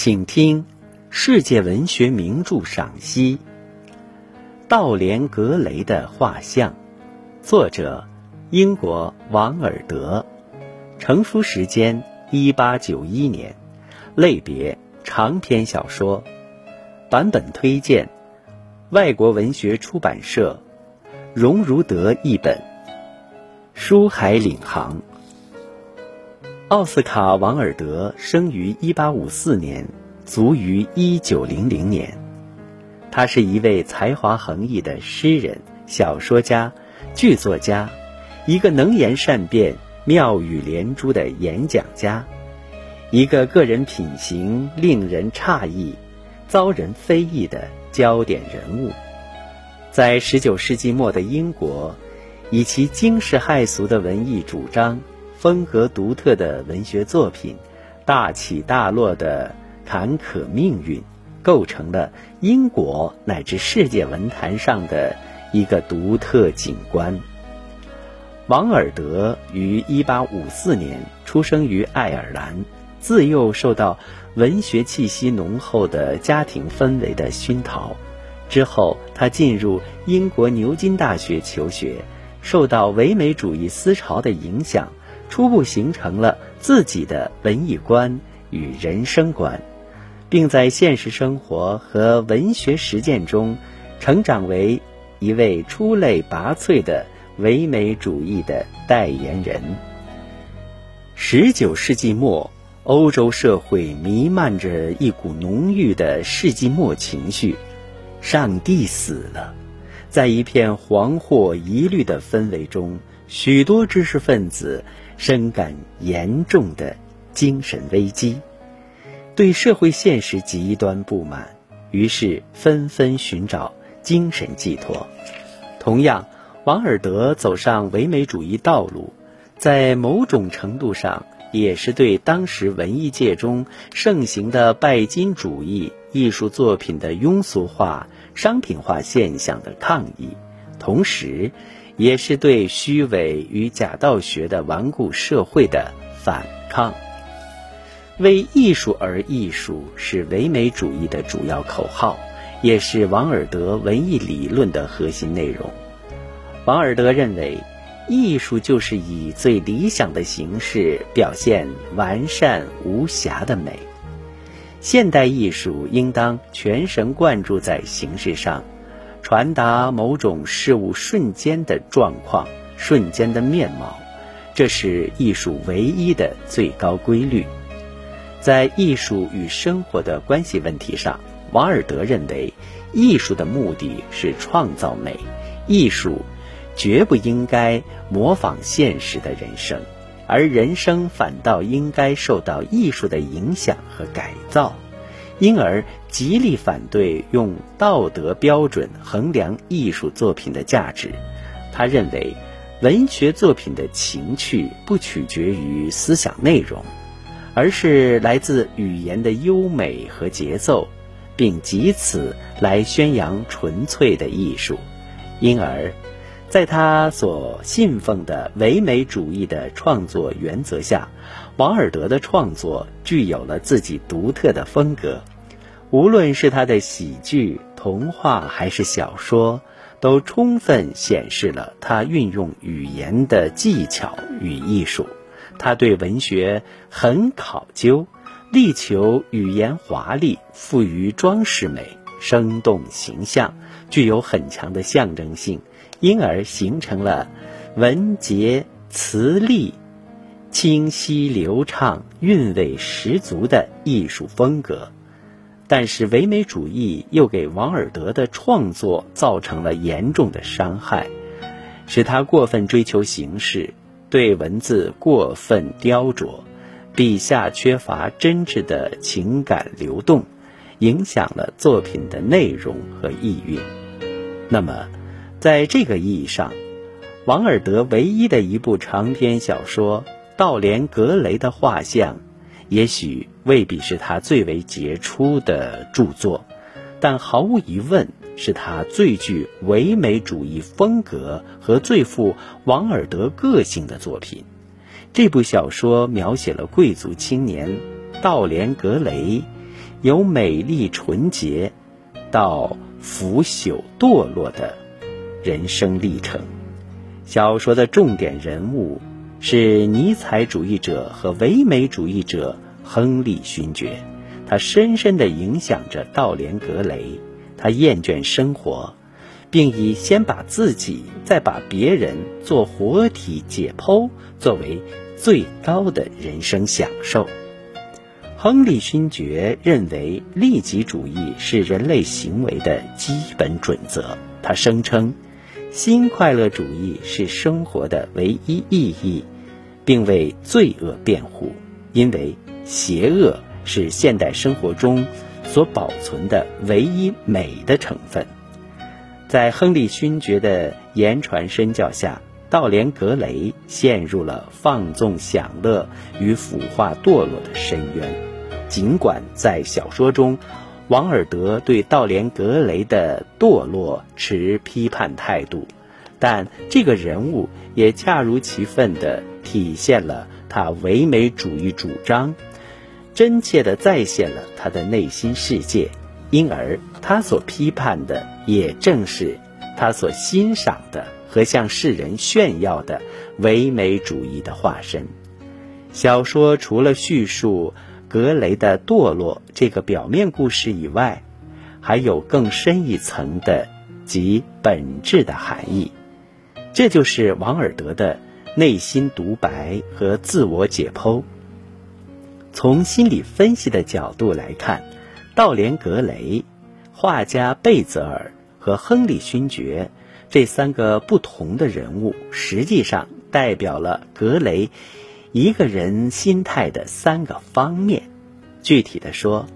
请听世界文学名著赏析《道连·格雷的画像》，作者英国王尔德，成书时间一八九一年，类别长篇小说，版本推荐。外国文学出版社。荣如德译本，书海领航。奥斯卡·王尔德生于1854年，卒于1900年。他是一位才华横溢的诗人、小说家、剧作家，一个能言善辩、妙语连珠的演讲家，一个个人品行令人诧异、遭人非议的焦点人物。在19世纪末的英国，以其惊世骇俗的文艺主张。风格独特的文学作品，大起大落的坎坷命运，构成了英国乃至世界文坛上的一个独特景观。王尔德于1854年出生于爱尔兰，自幼受到文学气息浓厚的家庭氛围的熏陶。之后，他进入英国牛津大学求学，受到唯美主义思潮的影响。初步形成了自己的文艺观与人生观，并在现实生活和文学实践中成长为一位出类拔萃的唯美主义的代言人。十九世纪末，欧洲社会弥漫着一股浓郁的世纪末情绪，上帝死了，在一片惶惑疑虑的氛围中，许多知识分子。深感严重的精神危机，对社会现实极端不满，于是纷纷寻找精神寄托。同样，王尔德走上唯美主义道路，在某种程度上也是对当时文艺界中盛行的拜金主义艺术作品的庸俗化、商品化现象的抗议，同时。也是对虚伪与假道学的顽固社会的反抗。为艺术而艺术是唯美主义的主要口号，也是王尔德文艺理论的核心内容。王尔德认为，艺术就是以最理想的形式表现完善无瑕的美。现代艺术应当全神贯注在形式上。传达某种事物瞬间的状况、瞬间的面貌，这是艺术唯一的最高规律。在艺术与生活的关系问题上，王尔德认为，艺术的目的是创造美，艺术绝不应该模仿现实的人生，而人生反倒应该受到艺术的影响和改造。因而极力反对用道德标准衡量艺术作品的价值。他认为，文学作品的情趣不取决于思想内容，而是来自语言的优美和节奏，并以此来宣扬纯粹的艺术。因而，在他所信奉的唯美主义的创作原则下，王尔德的创作具有了自己独特的风格。无论是他的喜剧、童话还是小说，都充分显示了他运用语言的技巧与艺术。他对文学很考究，力求语言华丽、富于装饰美、生动形象，具有很强的象征性，因而形成了文洁词丽、清晰流畅、韵味十足的艺术风格。但是唯美主义又给王尔德的创作造成了严重的伤害，使他过分追求形式，对文字过分雕琢，笔下缺乏真挚的情感流动，影响了作品的内容和意蕴。那么，在这个意义上，王尔德唯一的一部长篇小说《道连·格雷的画像》。也许未必是他最为杰出的著作，但毫无疑问是他最具唯美主义风格和最富王尔德个性的作品。这部小说描写了贵族青年道连·格雷由美丽纯洁到腐朽堕落的人生历程。小说的重点人物是尼采主义者和唯美主义者亨利勋爵，他深深地影响着道连格雷。他厌倦生活，并以先把自己再把别人做活体解剖作为最高的人生享受。亨利勋爵认为利己主义是人类行为的基本准则，他声称。新快乐主义是生活的唯一意义，并为罪恶辩护，因为邪恶是现代生活中所保存的唯一美的成分。在亨利勋爵的言传身教下，道连格雷陷入了放纵享乐与腐化堕落的深渊。尽管在小说中，王尔德对道连格雷的堕落持批判态度，但这个人物也恰如其分地体现了他唯美主义主张，真切地再现了他的内心世界，因而他所批判的也正是他所欣赏的和向世人炫耀的唯美主义的化身。小说除了叙述。格雷的堕落这个表面故事以外，还有更深一层的及本质的含义。这就是王尔德的内心独白和自我解剖。从心理分析的角度来看，道连格雷、画家贝泽尔和亨利勋爵这三个不同的人物，实际上代表了格雷。一个人心态的三个方面，具体的说，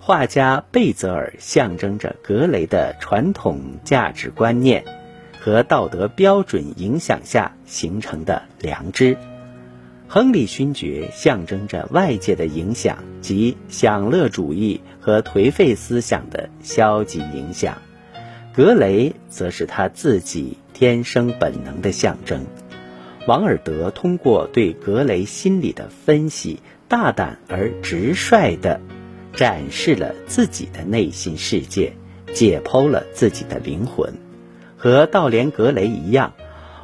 画家贝泽尔象征着格雷的传统价值观念和道德标准影响下形成的良知；亨利勋爵象征着外界的影响及享乐主义和颓废思想的消极影响；格雷则是他自己天生本能的象征。王尔德通过对格雷心理的分析，大胆而直率地展示了自己的内心世界，解剖了自己的灵魂。和道连格雷一样，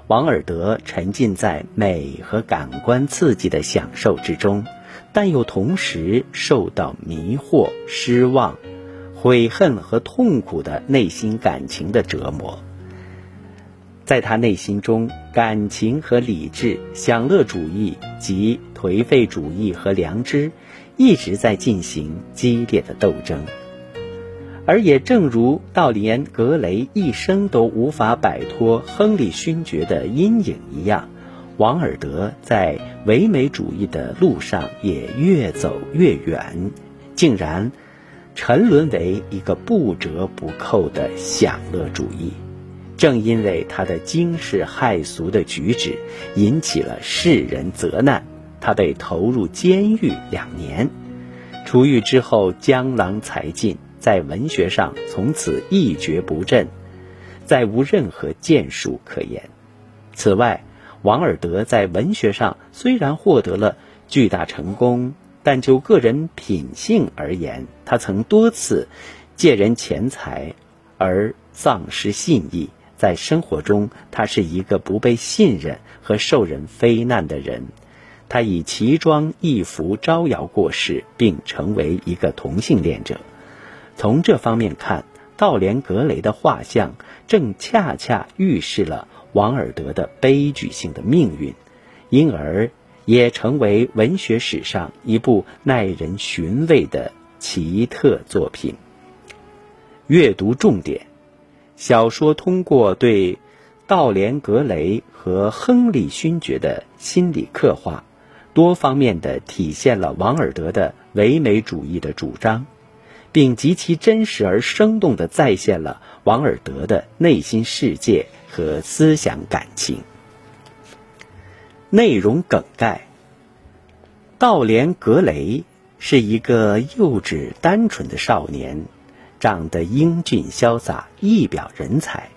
王尔德沉浸在美和感官刺激的享受之中，但又同时受到迷惑、失望、悔恨和痛苦的内心感情的折磨。在他内心中，感情和理智、享乐主义及颓废主义和良知，一直在进行激烈的斗争。而也正如道连格雷一生都无法摆脱亨利勋爵的阴影一样，王尔德在唯美主义的路上也越走越远，竟然沉沦为一个不折不扣的享乐主义。正因为他的惊世骇俗的举止引起了世人责难，他被投入监狱两年。出狱之后江郎才尽，在文学上从此一蹶不振，再无任何建树可言。此外，王尔德在文学上虽然获得了巨大成功，但就个人品性而言，他曾多次借人钱财而丧失信义。在生活中，他是一个不被信任和受人非难的人。他以奇装异服招摇过市，并成为一个同性恋者。从这方面看，道连格雷的画像正恰恰预示了王尔德的悲剧性的命运，因而也成为文学史上一部耐人寻味的奇特作品。阅读重点。小说通过对道连格雷和亨利勋爵的心理刻画，多方面的体现了王尔德的唯美主义的主张，并极其真实而生动的再现了王尔德的内心世界和思想感情。内容梗概：道连格雷是一个幼稚单纯的少年。长得英俊潇洒，一表人才。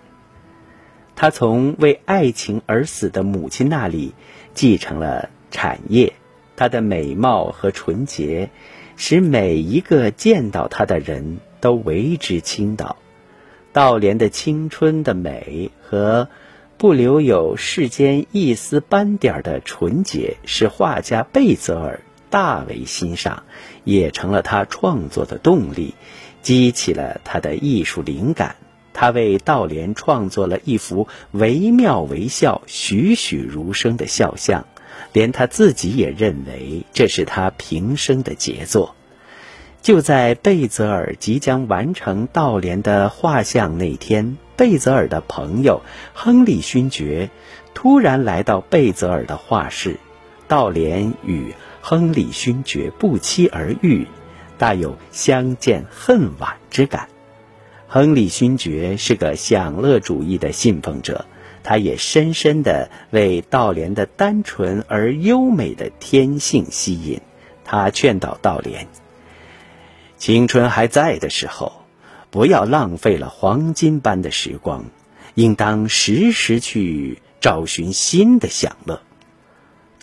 他从为爱情而死的母亲那里继承了产业。他的美貌和纯洁，使每一个见到他的人都为之倾倒。道莲的青春的美和不留有世间一丝斑点的纯洁，使画家贝泽尔大为欣赏，也成了他创作的动力，激起了他的艺术灵感。他为道莲创作了一幅惟妙惟肖、栩栩如生的肖像，连他自己也认为这是他平生的杰作。就在贝泽尔即将完成道莲的画像那天，贝泽尔的朋友亨利勋爵突然来到贝泽尔的画室，道莲与亨利勋爵不期而遇，大有相见恨晚之感。亨利勋爵是个享乐主义的信奉者，他也深深地为道莲的单纯而优美的天性吸引。他劝导道莲：青春还在的时候，不要浪费了黄金般的时光，应当时时去找寻新的享乐。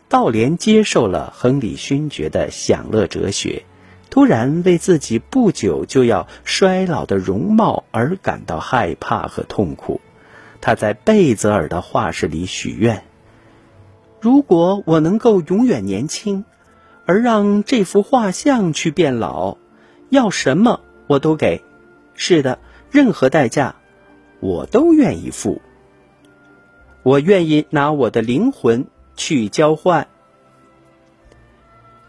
道莲接受了亨利勋爵的享乐哲学。突然为自己不久就要衰老的容貌而感到害怕和痛苦，他在贝泽尔的画室里许愿：如果我能够永远年轻，而让这幅画像去变老，要什么我都给。是的，任何代价，我都愿意付。我愿意拿我的灵魂去交换。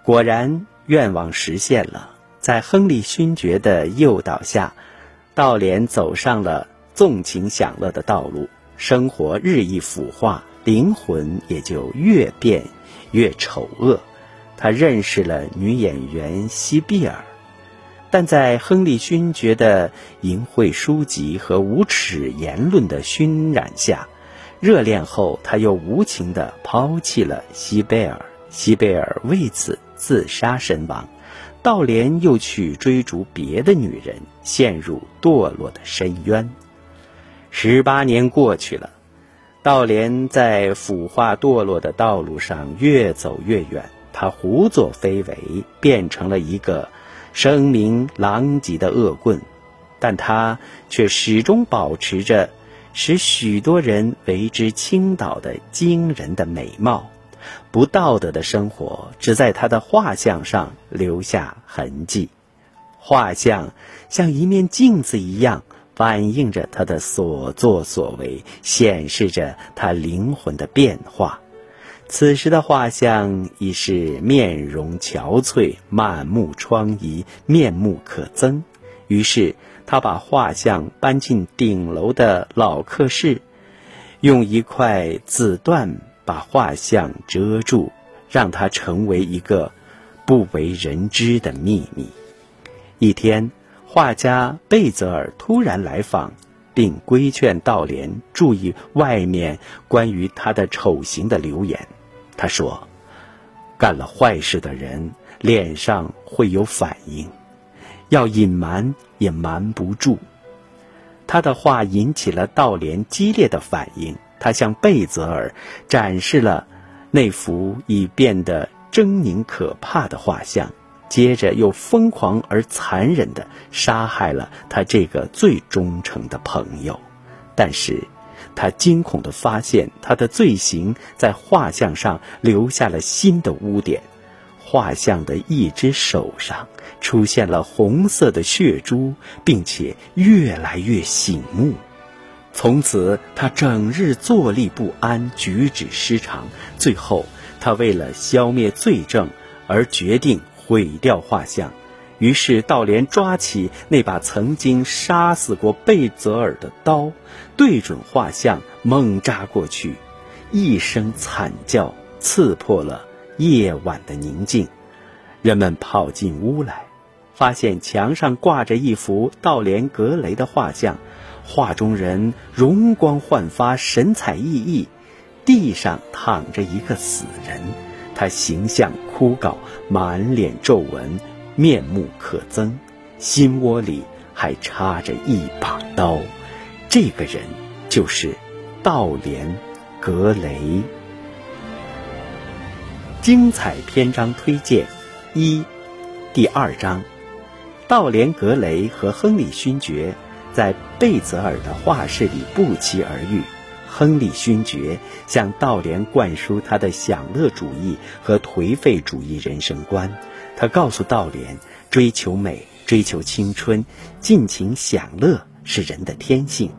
果然。愿望实现了，在亨利勋爵的诱导下，道莲走上了纵情享乐的道路，生活日益腐化，灵魂也就越变越丑恶。他认识了女演员西碧尔，但在亨利勋爵的淫秽书籍和无耻言论的熏染下，热恋后他又无情地抛弃了西贝尔，西贝尔为此。自杀身亡，道莲又去追逐别的女人，陷入堕落的深渊。十八年过去了，道莲在腐化堕落的道路上越走越远，他胡作非为，变成了一个声名狼藉的恶棍，但他却始终保持着使许多人为之倾倒的惊人的美貌。不道德的生活只在他的画像上留下痕迹，画像像一面镜子一样，反映着他的所作所为，显示着他灵魂的变化。此时的画像已是面容憔悴、满目疮痍、面目可憎。于是他把画像搬进顶楼的老客室，用一块紫缎。把画像遮住，让它成为一个不为人知的秘密。一天，画家贝泽尔突然来访，并规劝道莲注意外面关于他的丑行的流言。他说：“干了坏事的人脸上会有反应，要隐瞒也瞒不住。”他的话引起了道莲激烈的反应。他向贝泽尔展示了那幅已变得狰狞可怕的画像，接着又疯狂而残忍地杀害了他这个最忠诚的朋友。但是，他惊恐地发现，他的罪行在画像上留下了新的污点。画像的一只手上出现了红色的血珠，并且越来越醒目。从此，他整日坐立不安，举止失常。最后，他为了消灭罪证，而决定毁掉画像。于是，道莲抓起那把曾经杀死过贝泽尔的刀，对准画像猛扎过去。一声惨叫刺破了夜晚的宁静。人们跑进屋来，发现墙上挂着一幅道莲·格雷的画像。画中人容光焕发，神采奕奕；地上躺着一个死人，他形象枯槁，满脸皱纹，面目可憎，心窝里还插着一把刀。这个人就是道莲·格雷。精彩篇章推荐一：第二章，道连·格雷和亨利勋爵在贝泽尔的画室里不期而遇。亨利勋爵向道连灌输他的享乐主义和颓废主义人生观。他告诉道连，追求美、追求青春、尽情享乐是人的天性。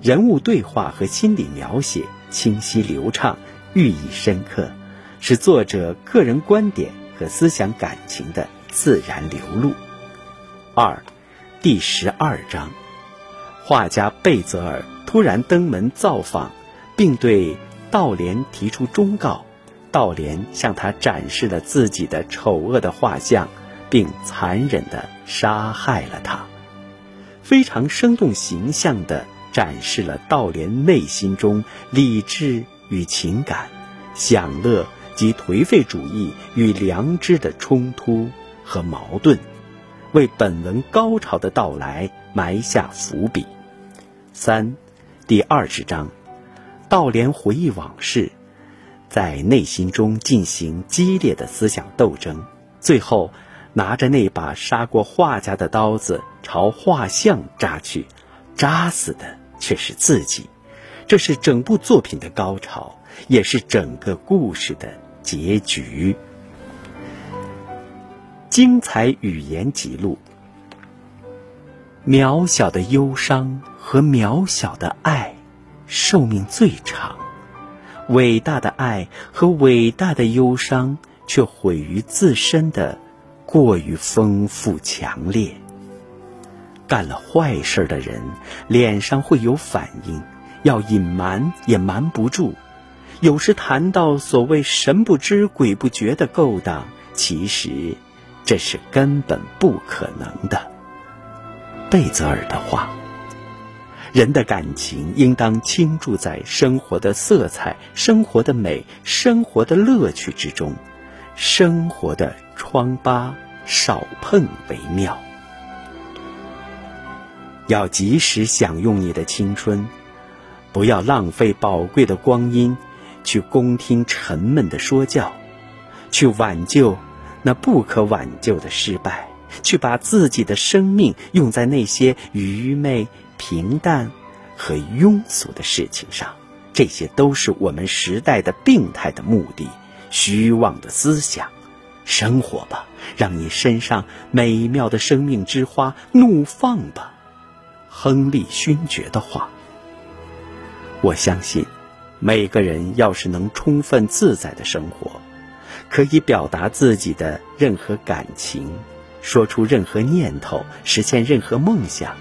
人物对话和心理描写清晰流畅，寓意深刻，是作者个人观点和思想感情的自然流露。二，第十二章，画家贝泽尔。突然登门造访，并对道莲提出忠告。道莲向他展示了自己的丑恶的画像，并残忍地杀害了他。非常生动形象地展示了道莲内心中理智与情感、享乐及颓废主义与良知的冲突和矛盾，为本文高潮的到来埋下伏笔。三。第二十章，道莲回忆往事，在内心中进行激烈的思想斗争，最后拿着那把杀过画家的刀子朝画像扎去，扎死的却是自己。这是整部作品的高潮，也是整个故事的结局。精彩语言记录。渺小的忧伤和渺小的爱，寿命最长；伟大的爱和伟大的忧伤，却毁于自身的过于丰富强烈。干了坏事的人，脸上会有反应，要隐瞒也瞒不住。有时谈到所谓神不知鬼不觉的勾当，其实这是根本不可能的。贝泽尔的话：“人的感情应当倾注在生活的色彩、生活的美、生活的乐趣之中，生活的疮疤少碰为妙。要及时享用你的青春，不要浪费宝贵的光阴去恭听沉闷的说教，去挽救那不可挽救的失败。”去把自己的生命用在那些愚昧、平淡和庸俗的事情上，这些都是我们时代的病态的目的、虚妄的思想。生活吧，让你身上美妙的生命之花怒放吧。亨利勋爵的话，我相信，每个人要是能充分自在的生活，可以表达自己的任何感情。说出任何念头，实现任何梦想。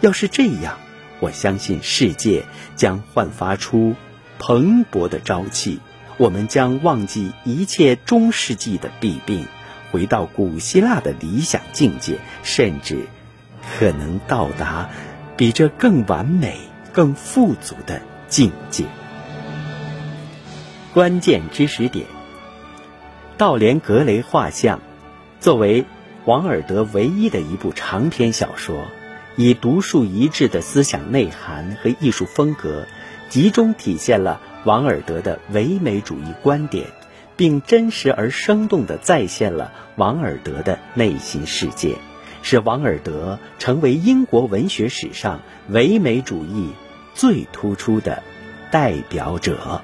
要是这样，我相信世界将焕发出蓬勃的朝气。我们将忘记一切中世纪的弊病，回到古希腊的理想境界，甚至可能到达比这更完美、更富足的境界。关键知识点：道连·格雷画像，作为。王尔德唯一的一部长篇小说，以独树一帜的思想内涵和艺术风格，集中体现了王尔德的唯美主义观点，并真实而生动地再现了王尔德的内心世界，使王尔德成为英国文学史上唯美主义最突出的代表者。